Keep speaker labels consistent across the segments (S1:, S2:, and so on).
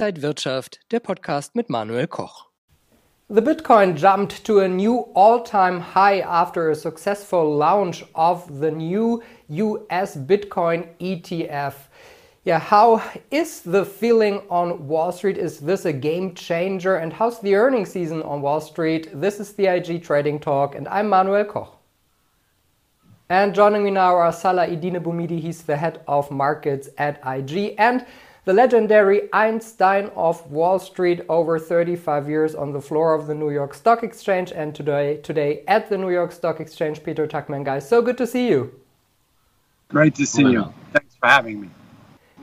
S1: Inside Wirtschaft, der Podcast mit Manuel Koch.
S2: The Bitcoin jumped to a new all time high after a successful launch of the new US Bitcoin ETF. Yeah, how is the feeling on Wall Street? Is this a game changer? And how's the earnings season on Wall Street? This is the IG Trading Talk, and I'm Manuel Koch. And joining me now are Salah Eddine Bouhmidi, he's the head of markets at IG, and the legendary Einstein of Wall Street, over 35 years on the floor of the New York Stock Exchange, and today, today at the New York Stock Exchange, Peter Tuchman Guys, so good to see you.
S3: Great to see you. Thanks for having me.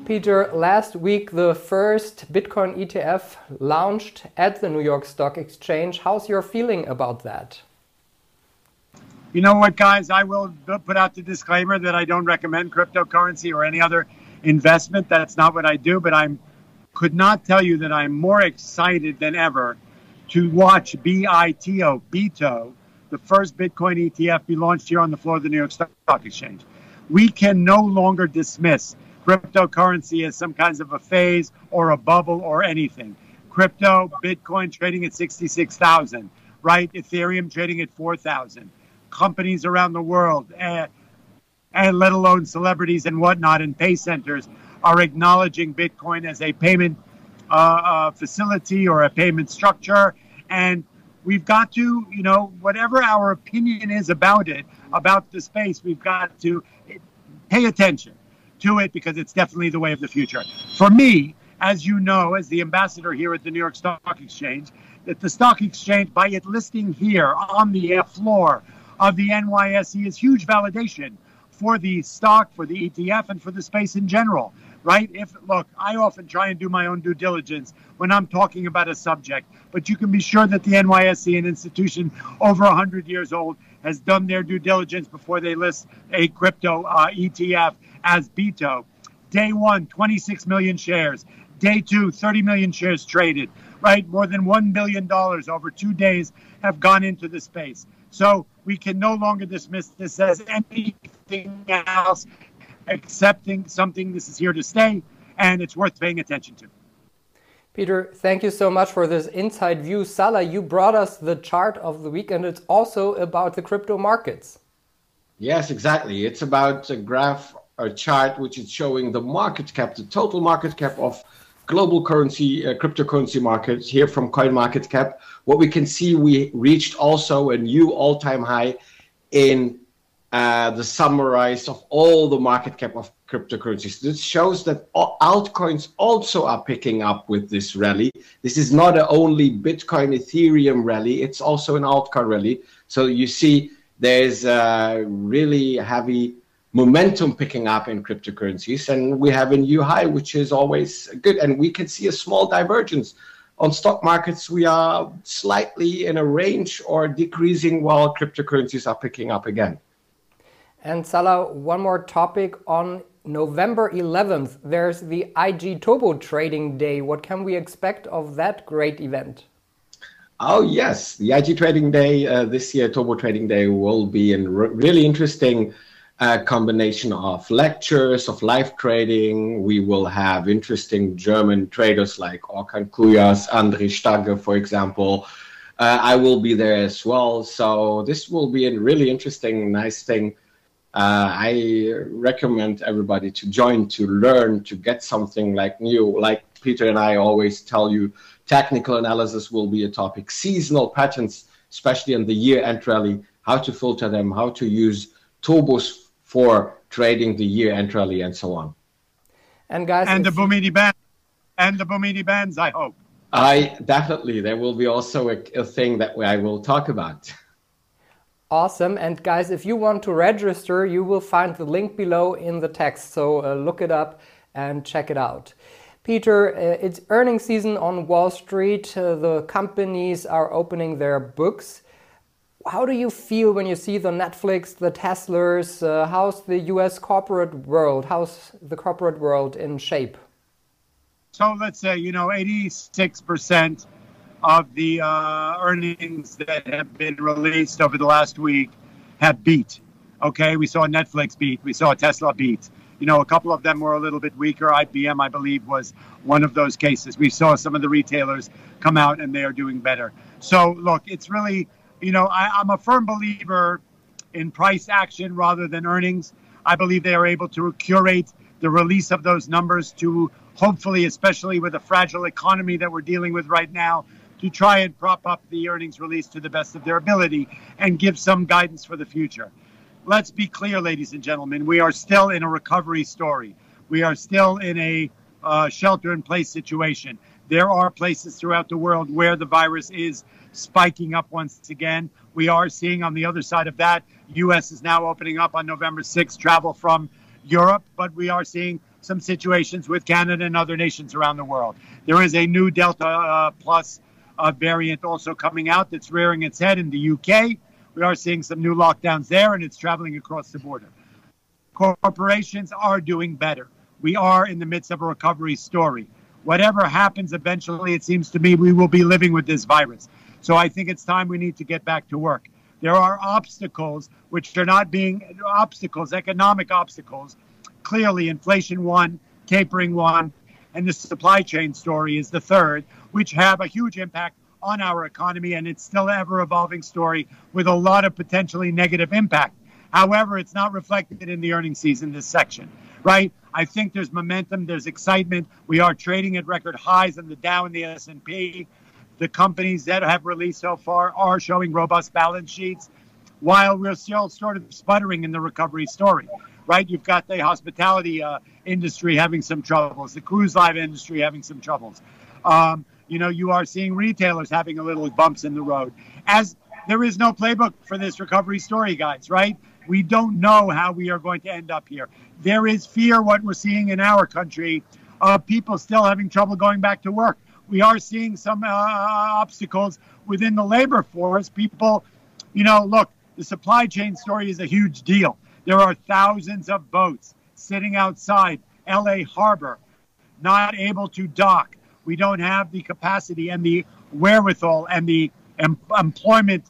S2: Peter, last week the first Bitcoin ETF launched at the New York Stock Exchange. How's your feeling about that?
S3: You know what, guys? I will put out the disclaimer that I don't recommend cryptocurrency or any other investment. That's not what I do, but I could not tell you that I'm more excited than ever to watch BITO, BITO, the first Bitcoin ETF be launched here on the floor of the New York Stock Exchange. We can no longer dismiss cryptocurrency as some kinds of a phase or a bubble or anything. Crypto, Bitcoin trading at 66,000, right? Ethereum trading at 4,000 companies around the world, and, and let alone celebrities and whatnot, and pay centers are acknowledging Bitcoin as a payment uh, uh, facility or a payment structure. And we've got to, you know, whatever our opinion is about it, about the space, we've got to pay attention to it because it's definitely the way of the future. For me, as you know, as the ambassador here at the New York Stock Exchange, that the stock exchange, by it listing here on the floor of the NYSE is huge validation for the stock, for the ETF, and for the space in general, right? If look, I often try and do my own due diligence when I'm talking about a subject, but you can be sure that the NYSE, an institution over 100 years old, has done their due diligence before they list a crypto uh, ETF as BITO. Day one, 26 million shares. Day two, 30 million shares traded, right? More than $1 billion over two days have gone into the space. So we can no longer dismiss this as anything else, accepting something this is here to stay, and it's worth paying attention to.
S2: Peter, thank you so much for this inside view. Salah, you brought us the chart of the week, and it's also about the crypto markets.
S4: Yes, exactly. It's about a graph or chart which is showing the market cap, the total market cap of global currency, uh, cryptocurrency markets here from CoinMarketCap. What we can see, we reached also a new all-time high in uh, the summarized of all the market cap of cryptocurrencies. This shows that altcoins also are picking up with this rally. This is not a only Bitcoin, Ethereum rally; it's also an altcoin rally. So you see, there's a really heavy momentum picking up in cryptocurrencies, and we have a new high, which is always good. And we can see a small divergence. On stock markets, we are slightly in a range or decreasing while cryptocurrencies are picking up again.
S2: And Salah, one more topic on November 11th, there's the IG Turbo Trading Day. What can we expect of that great event?
S4: Oh, yes. The IG Trading Day uh, this year, Turbo Trading Day, will be a really interesting a combination of lectures, of live trading. We will have interesting German traders like Orkan Kuyas, André Stagge, for example. Uh, I will be there as well. So this will be a really interesting, nice thing. Uh, I recommend everybody to join, to learn, to get something like new. Like Peter and I always tell you, technical analysis will be a topic. Seasonal patterns, especially in the year-end rally, how to filter them, how to use turbos for trading the year end rally and so on.
S2: And guys,
S3: and the Bouhmidi band, and the Bouhmidi bands. I hope.
S4: I definitely there will be also a, a thing that I will talk about.
S2: Awesome. And guys, if you want to register, you will find the link below in the text. So uh, look it up and check it out. Peter, uh, it's earning season on Wall Street. Uh, the companies are opening their books how do you feel when you see the Netflix, the Teslas? Uh, how's the U.S. corporate world? How's the corporate world in shape?
S3: So let's say you know 86 percent of the uh, earnings that have been released over the last week have beat. Okay, we saw Netflix beat, we saw Tesla beat, you know, a couple of them were a little bit weaker. IBM, I believe, was one of those cases. We saw some of the retailers come out and they are doing better. So, look, it's really, you know, I, I'm a firm believer in price action rather than earnings. I believe they are able to curate the release of those numbers to hopefully, especially with a fragile economy that we're dealing with right now, to try and prop up the earnings release to the best of their ability and give some guidance for the future. Let's be clear, ladies and gentlemen, we are still in a recovery story. We are still in a uh, shelter in place situation. There are places throughout the world where the virus is spiking up once again. We are seeing on the other side of that, U.S. is now opening up on November 6th travel from Europe, but we are seeing some situations with Canada and other nations around the world. There is a new Delta uh, Plus uh, variant also coming out that's rearing its head in the UK. We are seeing some new lockdowns there, and it's traveling across the border. Corporations are doing better. We are in the midst of a recovery story. Whatever happens eventually, it seems to me we will be living with this virus. So I think it's time we need to get back to work. There are obstacles which are not being obstacles, economic obstacles. Clearly, inflation one, tapering one, and the supply chain story is the third, which have a huge impact on our economy. And it's still an ever evolving story with a lot of potentially negative impact. However, it's not reflected in the earnings season, this section, right? I think there's momentum, there's excitement. We are trading at record highs in the Dow and the S&P. The companies that have released so far are showing robust balance sheets, while we're still sort of sputtering in the recovery story, right? You've got the hospitality uh, industry having some troubles, the cruise line industry having some troubles. Um, you know, you are seeing retailers having a little bumps in the road. As there is no playbook for this recovery story, guys, right? We don't know how we are going to end up here. There is fear, what we're seeing in our country, of people still having trouble going back to work. We are seeing some uh, obstacles within the labor force. People, you know, look, the supply chain story is a huge deal. There are thousands of boats sitting outside LA Harbor, not able to dock. We don't have the capacity and the wherewithal and the em- employment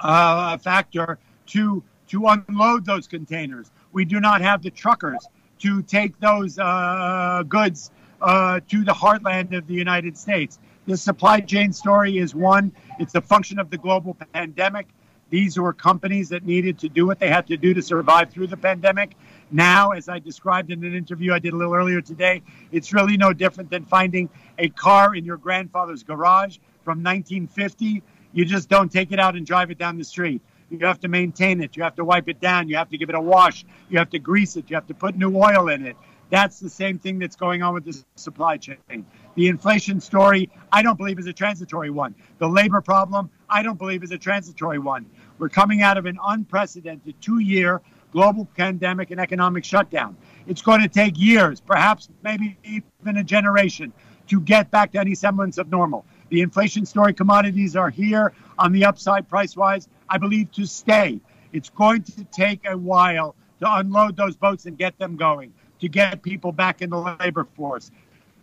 S3: uh, factor to to unload those containers. We do not have the truckers to take those uh, goods uh, to the heartland of the United States. The supply chain story is one. It's a function of the global pandemic. These were companies that needed to do what they had to do to survive through the pandemic. Now, as I described in an interview I did a little earlier today, it's really no different than finding a car in your grandfather's garage from 1950. You just don't take it out and drive it down the street. You have to maintain it. You have to wipe it down. You have to give it a wash. You have to grease it. You have to put new oil in it. That's the same thing that's going on with the supply chain. The inflation story, I don't believe is a transitory one. The labor problem, I don't believe is a transitory one. We're coming out of an unprecedented two year global pandemic and economic shutdown. It's going to take years, perhaps maybe even a generation, to get back to any semblance of normal. The inflation story commodities are here on the upside price wise, I believe, to stay. It's going to take a while to unload those boats and get them going, to get people back in the labor force.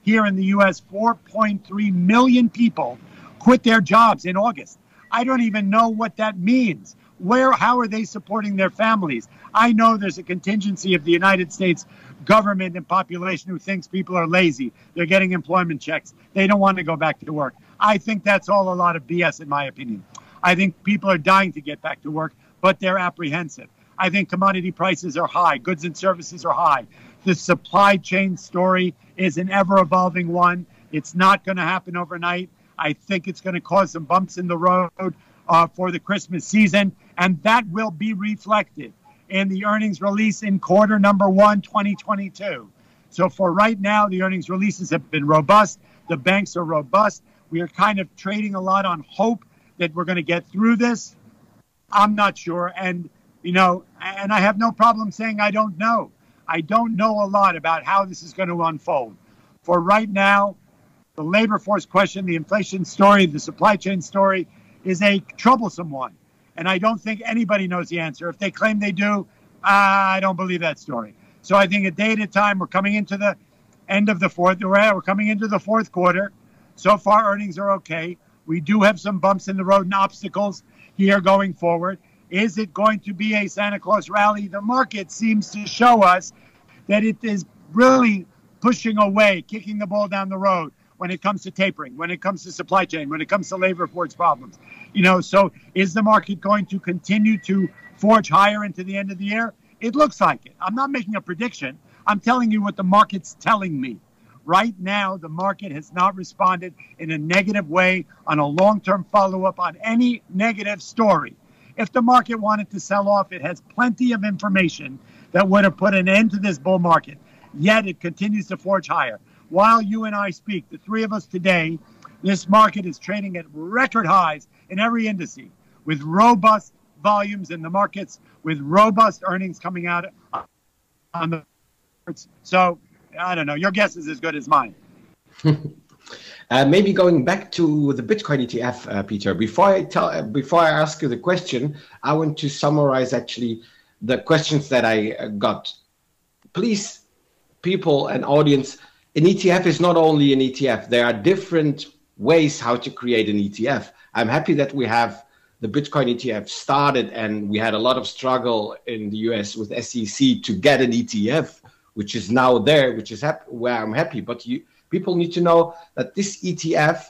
S3: Here in the U.S., 4.3 million people quit their jobs in August. I don't even know what that means. Where, how are they supporting their families? I know there's a contingency of the United States government and population who thinks people are lazy. They're getting employment checks. They don't want to go back to work. I think that's all a lot of BS, in my opinion. I think people are dying to get back to work, but they're apprehensive. I think commodity prices are high, goods and services are high. The supply chain story is an ever evolving one. It's not going to happen overnight. I think it's going to cause some bumps in the road uh, for the Christmas season, and that will be reflected in the earnings release in quarter number one, 2022. So for right now, the earnings releases have been robust. The banks are robust. We are kind of trading a lot on hope that we're going to get through this. I'm not sure. And, you know, and I have no problem saying I don't know. I don't know a lot about how this is going to unfold. For right now, the labor force question, the inflation story, the supply chain story is a troublesome one. And I don't think anybody knows the answer. If they claim they do, I don't believe that story. So I think a day at a time, we're coming into the end of the fourth. We're coming into the fourth quarter. So far, earnings are okay. We do have some bumps in the road and obstacles here going forward. Is it going to be a Santa Claus rally? The market seems to show us that it is really pushing away, kicking the ball down the road when it comes to tapering, when it comes to supply chain, when it comes to labor force problems. You know, so is the market going to continue to forge higher into the end of the year? It looks like it. I'm not making a prediction. I'm telling you what the market's telling me. Right now, the market has not responded in a negative way on a long term follow up on any negative story. If the market wanted to sell off, it has plenty of information that would have put an end to this bull market. Yet it continues to forge higher. While you and I speak, the three of us today, this market is trading at record highs in every indice with robust volumes in the markets, with robust earnings coming out on the. So I don't know. Your guess is as good as mine.
S4: uh, maybe going back to the Bitcoin ETF, uh, Peter. Before I tell, before I ask you the question, I want to summarize actually the questions that I uh, got. Please, people and audience, an ETF is not only an ETF. There are different ways how to create an ETF. I'm happy that we have the Bitcoin ETF started, and we had a lot of struggle in the US with SEC to get an ETF which is now there, which is hap- where I'm happy. But you, people need to know that this ETF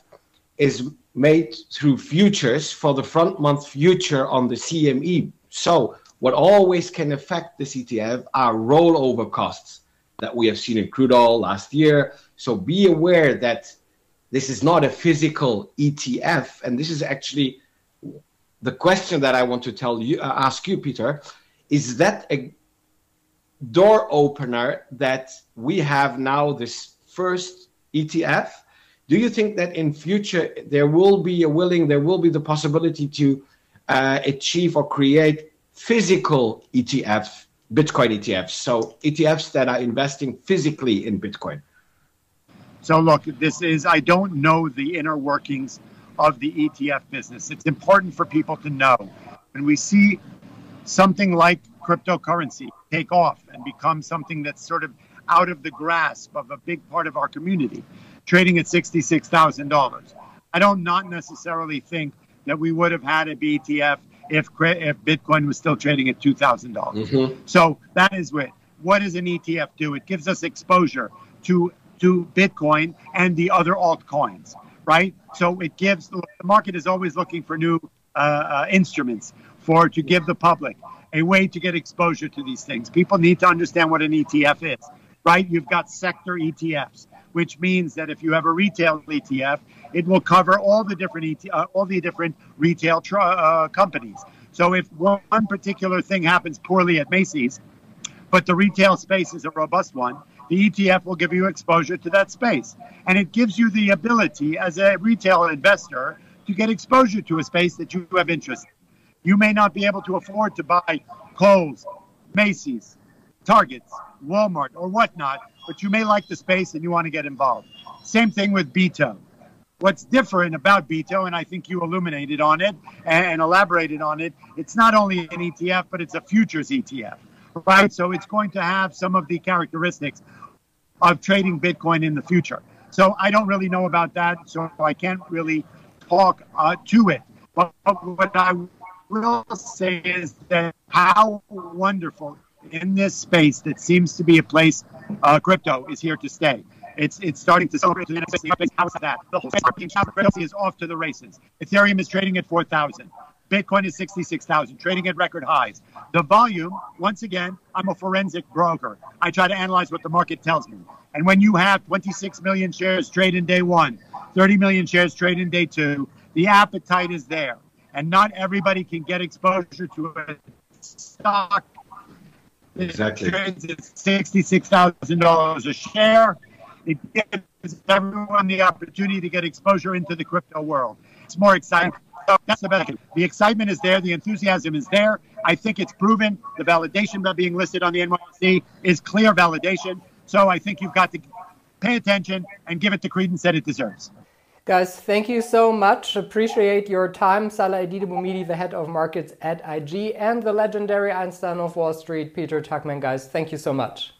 S4: is made through futures for the front month future on the CME. So what always can affect this ETF are rollover costs that we have seen in crude oil last year. So be aware that this is not a physical ETF, and this is actually the question that I want to tell you, uh, ask you, Peter. Is that a door opener that we have now this first ETF. Do you think that in future there will be a willing, there will be the possibility to uh, achieve or create physical ETF, Bitcoin ETFs, so ETFs that are investing physically in Bitcoin?
S3: So look, this is I don't know the inner workings of the ETF business. It's important for people to know. When we see something like cryptocurrency take off and become something that's sort of out of the grasp of a big part of our community, trading at $66,000. I don't not necessarily think that we would have had a BTF if if Bitcoin was still trading at two thousand dollars. Mm-hmm. So that is what what does an ETF do? It gives us exposure to to Bitcoin and the other altcoins, right? So it gives the market is always looking for new uh, uh, instruments for to give the public a way to get exposure to these things. People need to understand what an ETF is, right? You've got sector ETFs, which means that if you have a retail ETF, it will cover all the different uh, all the different retail tr- uh, companies. So if one particular thing happens poorly at Macy's, but the retail space is a robust one, the ETF will give you exposure to that space. And it gives you the ability as a retail investor to get exposure to a space that you have interest in. You may not be able to afford to buy Kohl's, Macy's, Targets, Walmart, or whatnot, but you may like the space and you want to get involved. Same thing with BITO. What's different about BITO, and I think you illuminated on it and elaborated on it, it's not only an ETF, but it's a futures ETF, right? So it's going to have some of the characteristics of trading Bitcoin in the future. So I don't really know about that, so I can't really talk uh, to it. But what I will say is that how wonderful in this space that seems to be a place uh, crypto is here to stay. It's it's starting to celebrate the How is that? The whole cryptocurrency is off to the races. Ethereum is trading at 4,000. Bitcoin is 66,000, trading at record highs. The volume, once again, I'm a forensic broker. I try to analyze what the market tells me. And when you have 26 million shares trade in day one, 30 million shares trade in day two, the appetite is there and not everybody can get exposure to a stock
S4: exactly.
S3: trades at sixty-six thousand dollars a share. It gives everyone the opportunity to get exposure into the crypto world. It's more exciting. That's the best. The excitement is there. The enthusiasm is there. I think it's proven. The validation by being listed on the NYSE is clear validation. So I think you've got to pay attention and give it the credence that it deserves.
S2: Guys, thank you so much. Appreciate your time. Salah Eddine the head of markets at IG, and the legendary Einstein of Wall Street, Peter Tuchman. Guys, thank you so much.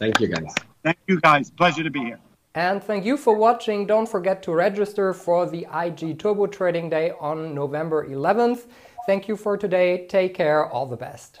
S4: Thank you, guys.
S3: Thank you, guys. Pleasure to be here.
S2: And thank you for watching. Don't forget to register for the IG Turbo Trading Day on November 11th.
S5: Thank you for today. Take care. All the best.